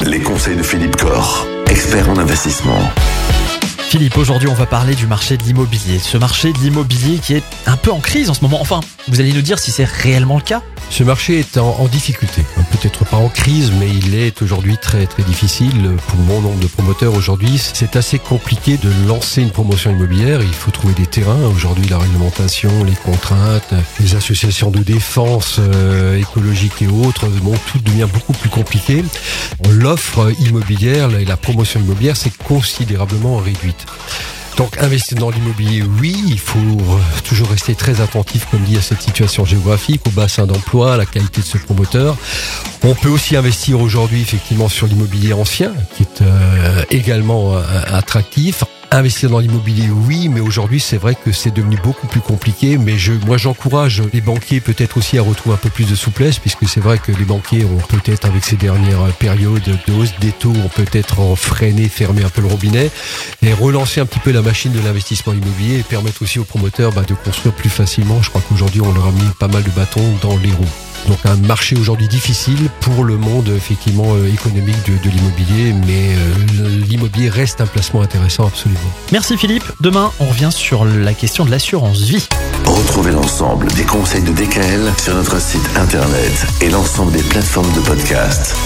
Les conseils de Philippe Corr, expert en investissement. Philippe, aujourd'hui on va parler du marché de l'immobilier. Ce marché de l'immobilier qui est un peu en crise en ce moment. Enfin, vous allez nous dire si c'est réellement le cas ce marché est en, difficulté, peut-être pas en crise, mais il est aujourd'hui très très difficile pour bon nombre de promoteurs. Aujourd'hui, c'est assez compliqué de lancer une promotion immobilière. Il faut trouver des terrains. Aujourd'hui, la réglementation, les contraintes, les associations de défense euh, écologique et autres, bon, tout devient beaucoup plus compliqué. L'offre immobilière et la promotion immobilière s'est considérablement réduite. Donc investir dans l'immobilier, oui, il faut toujours rester très attentif, comme dit, à cette situation géographique, au bassin d'emploi, à la qualité de ce promoteur. On peut aussi investir aujourd'hui effectivement sur l'immobilier ancien, qui est euh, également euh, attractif. Investir dans l'immobilier, oui, mais aujourd'hui, c'est vrai que c'est devenu beaucoup plus compliqué. Mais moi, j'encourage les banquiers peut-être aussi à retrouver un peu plus de souplesse, puisque c'est vrai que les banquiers ont peut-être, avec ces dernières périodes de hausse des taux, ont peut-être freiné, fermé un peu le robinet, et relancer un petit peu la machine de l'investissement immobilier et permettre aussi aux promoteurs bah, de construire plus facilement. Je crois qu'aujourd'hui, on leur a mis pas mal de bâtons dans les roues. Donc un marché aujourd'hui difficile pour le monde effectivement euh, économique de, de l'immobilier, mais euh, l'immobilier reste un placement intéressant absolument. Merci Philippe. Demain, on revient sur la question de l'assurance vie. Retrouvez l'ensemble des conseils de DKL sur notre site internet et l'ensemble des plateformes de podcast.